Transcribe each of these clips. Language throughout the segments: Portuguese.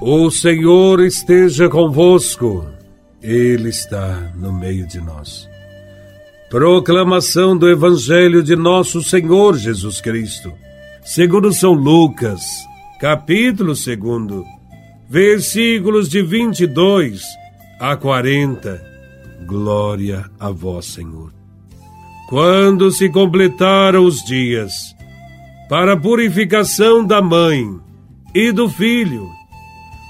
O Senhor esteja convosco, Ele está no meio de nós. Proclamação do Evangelho de Nosso Senhor Jesus Cristo, segundo São Lucas, capítulo 2, versículos de 22 a 40. Glória a Vós, Senhor. Quando se completaram os dias para a purificação da mãe e do filho,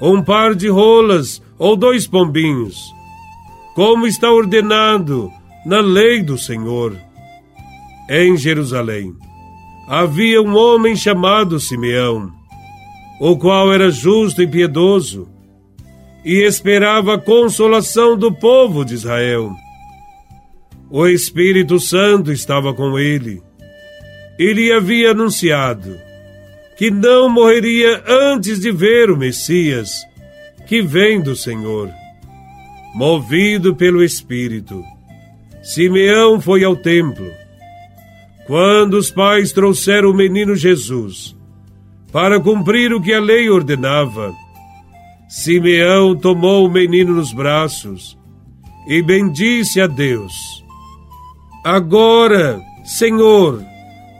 um par de rolas ou dois pombinhos, como está ordenado na lei do Senhor. Em Jerusalém havia um homem chamado Simeão, o qual era justo e piedoso, e esperava a consolação do povo de Israel. O Espírito Santo estava com ele. Ele havia anunciado que não morreria antes de ver o Messias que vem do Senhor. Movido pelo Espírito, Simeão foi ao templo. Quando os pais trouxeram o menino Jesus para cumprir o que a lei ordenava, Simeão tomou o menino nos braços e bendisse a Deus. Agora, Senhor,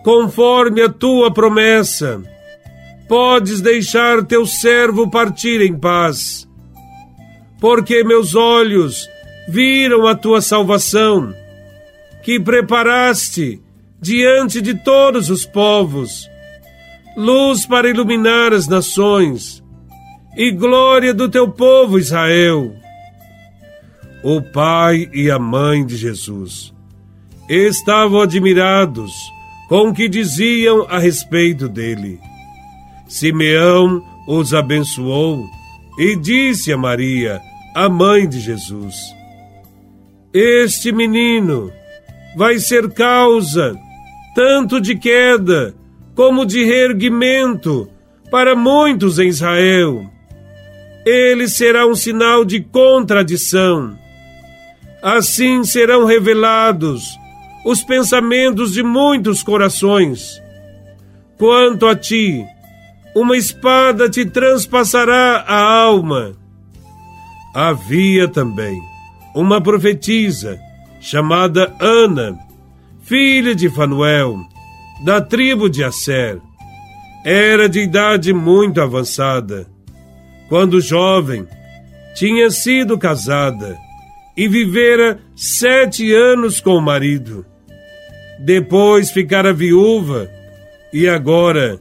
conforme a tua promessa, podes deixar teu servo partir em paz, porque meus olhos viram a tua salvação, que preparaste diante de todos os povos, luz para iluminar as nações e glória do teu povo Israel. O pai e a mãe de Jesus estavam admirados com o que diziam a respeito dele. Simeão os abençoou e disse a Maria, a mãe de Jesus: Este menino vai ser causa tanto de queda como de reerguimento para muitos em Israel. Ele será um sinal de contradição. Assim serão revelados os pensamentos de muitos corações. Quanto a ti, uma espada te transpassará a alma. Havia também uma profetisa chamada Ana, filha de Fanuel, da tribo de Asser. Era de idade muito avançada. Quando jovem, tinha sido casada e vivera sete anos com o marido. Depois ficara viúva e agora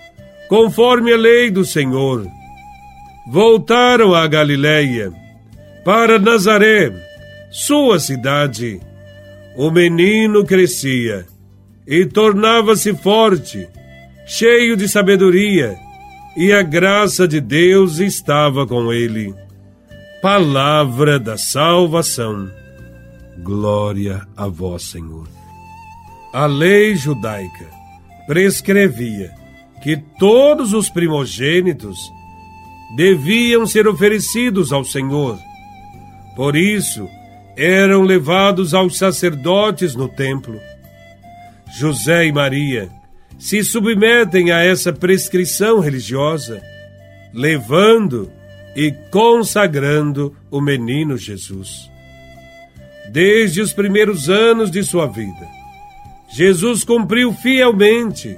conforme a lei do Senhor. Voltaram a Galiléia, para Nazaré, sua cidade. O menino crescia e tornava-se forte, cheio de sabedoria, e a graça de Deus estava com ele. Palavra da salvação. Glória a vós, Senhor. A lei judaica prescrevia que todos os primogênitos deviam ser oferecidos ao Senhor. Por isso, eram levados aos sacerdotes no templo. José e Maria se submetem a essa prescrição religiosa, levando e consagrando o menino Jesus. Desde os primeiros anos de sua vida, Jesus cumpriu fielmente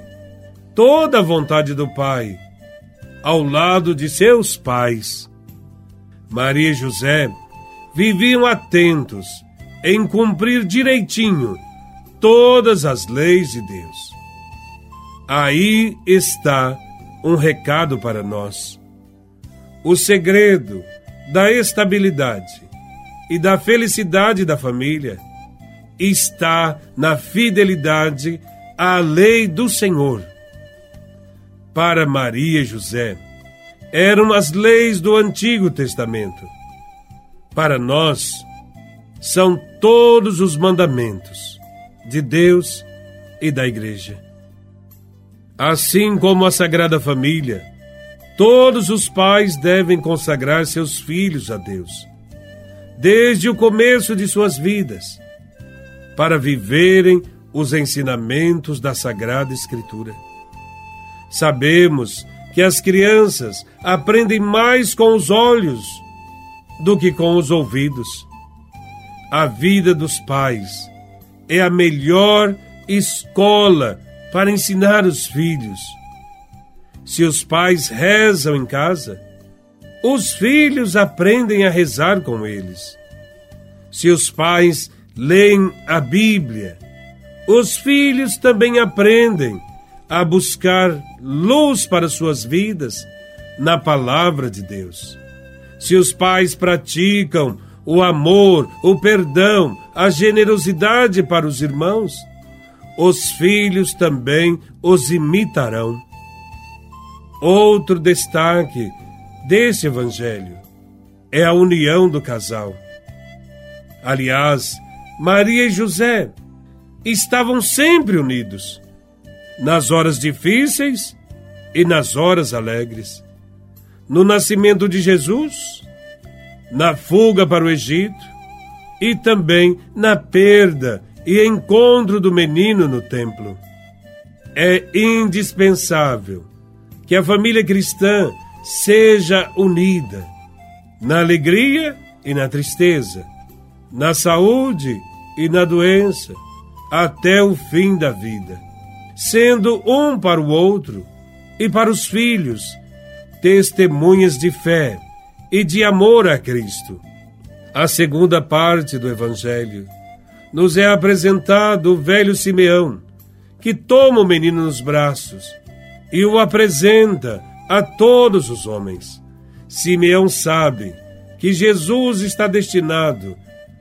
toda a vontade do Pai, ao lado de seus pais. Maria e José viviam atentos em cumprir direitinho todas as leis de Deus. Aí está um recado para nós. O segredo da estabilidade e da felicidade da família está na fidelidade à lei do Senhor. Para Maria e José, eram as leis do Antigo Testamento. Para nós, são todos os mandamentos de Deus e da Igreja. Assim como a Sagrada Família, todos os pais devem consagrar seus filhos a Deus, desde o começo de suas vidas, para viverem os ensinamentos da Sagrada Escritura. Sabemos que as crianças aprendem mais com os olhos do que com os ouvidos. A vida dos pais é a melhor escola para ensinar os filhos. Se os pais rezam em casa, os filhos aprendem a rezar com eles. Se os pais leem a Bíblia, os filhos também aprendem a buscar luz para suas vidas na palavra de Deus. Se os pais praticam o amor, o perdão, a generosidade para os irmãos, os filhos também os imitarão. Outro destaque desse evangelho é a união do casal. Aliás, Maria e José estavam sempre unidos nas horas difíceis e nas horas alegres. No nascimento de Jesus, na fuga para o Egito e também na perda e encontro do menino no templo. É indispensável que a família cristã seja unida na alegria e na tristeza, na saúde e na doença, até o fim da vida sendo um para o outro e para os filhos testemunhas de fé e de amor a Cristo. A segunda parte do Evangelho nos é apresentado o velho Simeão, que toma o menino nos braços e o apresenta a todos os homens. Simeão sabe que Jesus está destinado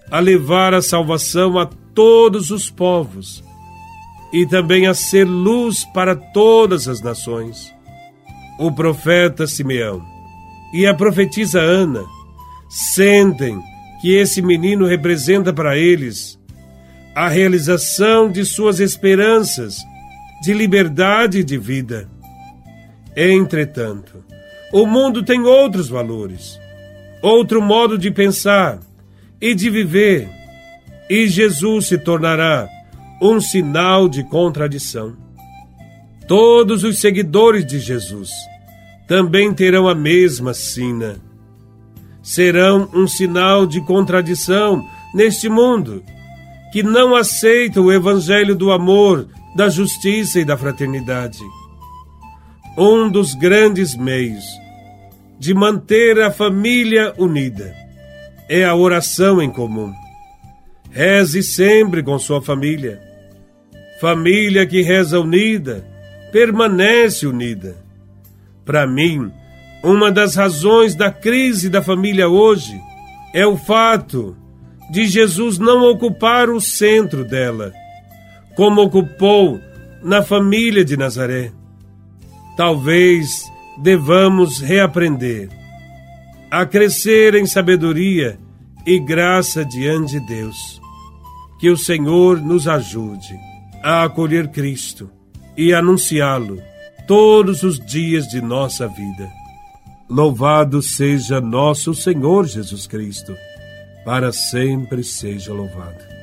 a levar a salvação a todos os povos e também a ser luz para todas as nações. O profeta Simeão e a profetisa Ana sentem que esse menino representa para eles a realização de suas esperanças de liberdade e de vida. Entretanto, o mundo tem outros valores, outro modo de pensar e de viver, e Jesus se tornará um sinal de contradição. Todos os seguidores de Jesus também terão a mesma sina. Serão um sinal de contradição neste mundo que não aceita o evangelho do amor, da justiça e da fraternidade. Um dos grandes meios de manter a família unida é a oração em comum. Reze sempre com sua família Família que reza unida, permanece unida. Para mim, uma das razões da crise da família hoje é o fato de Jesus não ocupar o centro dela, como ocupou na família de Nazaré. Talvez devamos reaprender a crescer em sabedoria e graça diante de Deus. Que o Senhor nos ajude a acolher Cristo e anunciá-lo todos os dias de nossa vida. Louvado seja nosso Senhor Jesus Cristo, para sempre seja louvado.